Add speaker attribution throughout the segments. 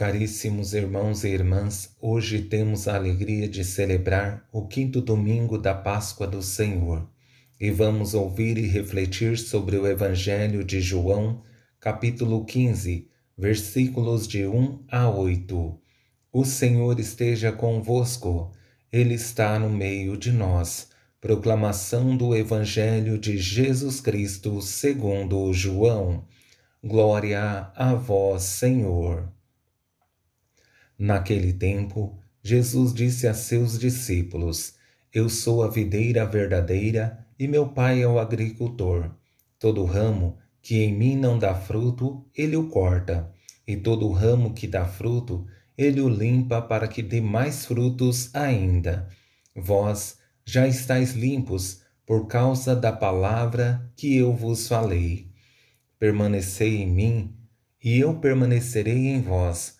Speaker 1: Caríssimos irmãos e irmãs, hoje temos a alegria de celebrar o quinto domingo da Páscoa do Senhor e vamos ouvir e refletir sobre o Evangelho de João, capítulo 15, versículos de 1 a 8. O Senhor esteja convosco, Ele está no meio de nós. Proclamação do Evangelho de Jesus Cristo segundo João. Glória a vós, Senhor. Naquele tempo, Jesus disse a seus discípulos: Eu sou a videira verdadeira e meu pai é o agricultor. Todo ramo que em mim não dá fruto, ele o corta, e todo ramo que dá fruto, ele o limpa para que dê mais frutos ainda. Vós já estáis limpos por causa da palavra que eu vos falei. Permanecei em mim, e eu permanecerei em vós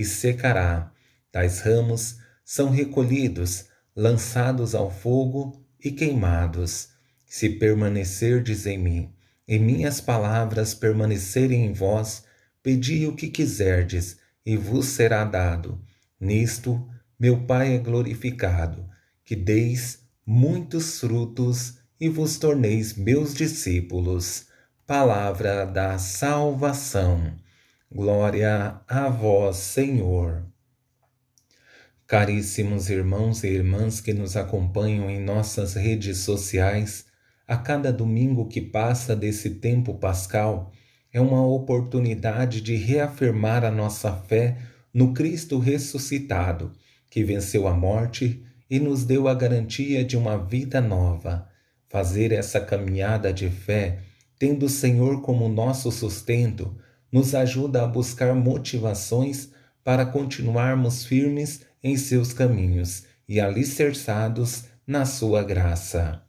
Speaker 1: e secará. Tais ramos são recolhidos, lançados ao fogo e queimados. Se permanecerdes em mim, e minhas palavras permanecerem em vós, pedi o que quiserdes, e vos será dado. Nisto meu Pai é glorificado, que deis muitos frutos e vos torneis meus discípulos. Palavra da salvação. Glória a vós, Senhor. Caríssimos irmãos e irmãs que nos acompanham em nossas redes sociais, a cada domingo que passa desse tempo pascal é uma oportunidade de reafirmar a nossa fé no Cristo ressuscitado, que venceu a morte e nos deu a garantia de uma vida nova. Fazer essa caminhada de fé, tendo o Senhor como nosso sustento, nos ajuda a buscar motivações para continuarmos firmes em seus caminhos e alicerçados na sua graça.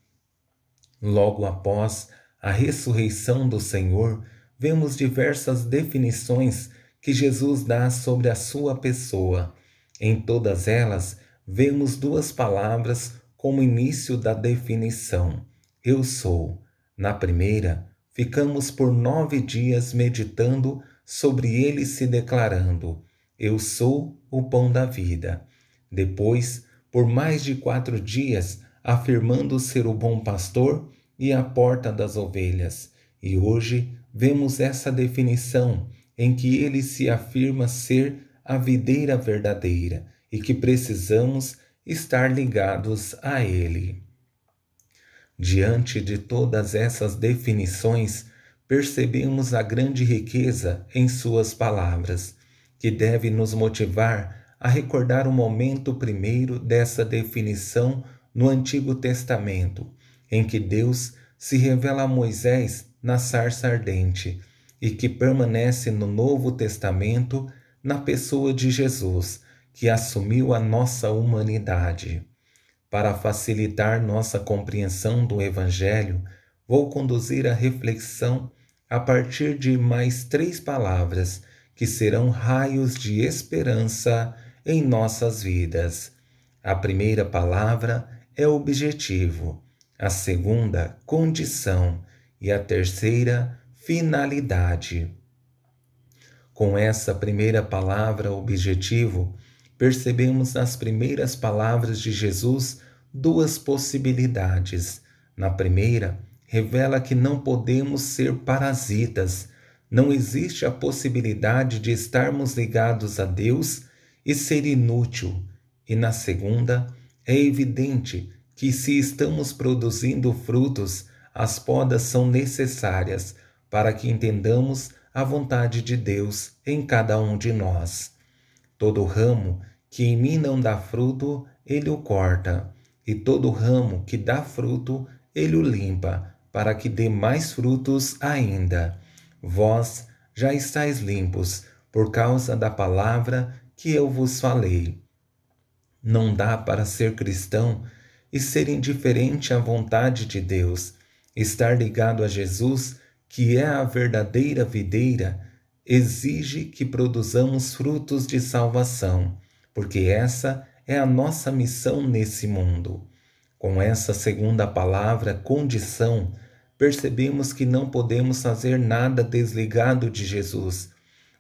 Speaker 1: Logo após a ressurreição do Senhor, vemos diversas definições que Jesus dá sobre a sua pessoa. Em todas elas, vemos duas palavras como início da definição: Eu sou. Na primeira, ficamos por nove dias meditando sobre ele, se declarando: Eu sou o pão da vida. Depois, por mais de quatro dias, afirmando ser o bom pastor e a porta das ovelhas. E hoje vemos essa definição em que ele se afirma ser a videira verdadeira e que precisamos estar ligados a ele. Diante de todas essas definições, percebemos a grande riqueza em suas palavras, que deve nos motivar a recordar o momento primeiro dessa definição no Antigo Testamento, em que Deus se revela a Moisés na sarça ardente e que permanece no Novo Testamento na pessoa de Jesus, que assumiu a nossa humanidade. Para facilitar nossa compreensão do Evangelho, vou conduzir a reflexão a partir de mais três palavras que serão raios de esperança em nossas vidas. A primeira palavra é objetivo, a segunda, condição e a terceira, finalidade. Com essa primeira palavra, objetivo, percebemos nas primeiras palavras de Jesus duas possibilidades. Na primeira, revela que não podemos ser parasitas, não existe a possibilidade de estarmos ligados a Deus e ser inútil. E na segunda, é evidente que se estamos produzindo frutos, as podas são necessárias para que entendamos a vontade de Deus em cada um de nós. Todo ramo que em mim não dá fruto, ele o corta, e todo ramo que dá fruto, ele o limpa, para que dê mais frutos ainda. Vós já estáis limpos, por causa da palavra que eu vos falei. Não dá para ser cristão e ser indiferente à vontade de Deus. Estar ligado a Jesus, que é a verdadeira videira, exige que produzamos frutos de salvação, porque essa é a nossa missão nesse mundo. Com essa segunda palavra, condição, percebemos que não podemos fazer nada desligado de Jesus.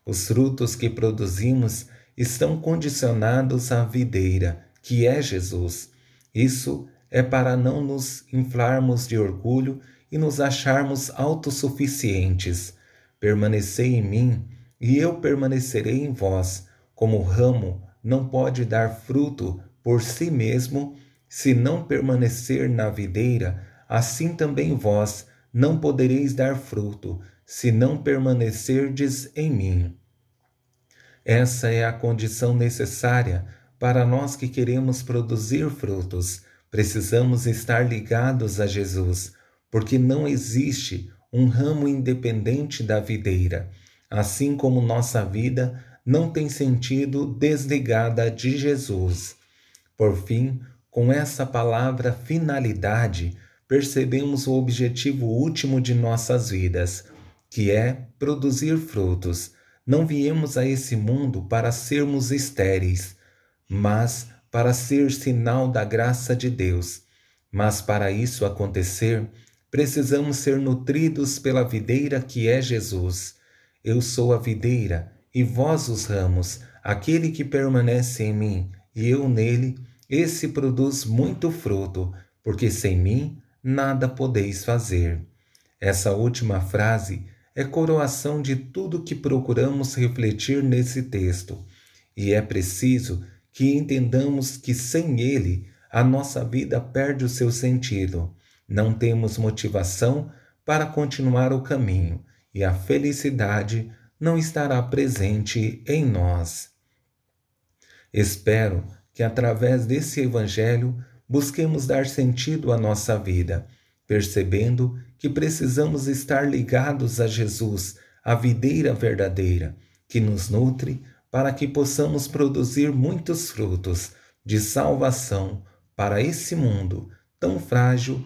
Speaker 1: Os frutos que produzimos estão condicionados à videira, que é Jesus. Isso é para não nos inflarmos de orgulho e nos acharmos autossuficientes. Permanecei em mim, e eu permanecerei em vós. Como o ramo não pode dar fruto por si mesmo, se não permanecer na videira, assim também vós não podereis dar fruto, se não permanecerdes em mim. Essa é a condição necessária para nós que queremos produzir frutos. Precisamos estar ligados a Jesus, porque não existe um ramo independente da videira, assim como nossa vida não tem sentido desligada de Jesus. Por fim, com essa palavra finalidade, percebemos o objetivo último de nossas vidas, que é produzir frutos não viemos a esse mundo para sermos estéreis, mas para ser sinal da graça de Deus. Mas para isso acontecer, precisamos ser nutridos pela videira que é Jesus. Eu sou a videira e vós os ramos. Aquele que permanece em mim e eu nele, esse produz muito fruto, porque sem mim nada podeis fazer. Essa última frase é coroação de tudo que procuramos refletir nesse texto, e é preciso que entendamos que sem ele a nossa vida perde o seu sentido. Não temos motivação para continuar o caminho e a felicidade não estará presente em nós. Espero que através desse Evangelho busquemos dar sentido à nossa vida percebendo que precisamos estar ligados a Jesus, a videira verdadeira, que nos nutre para que possamos produzir muitos frutos de salvação para esse mundo tão frágil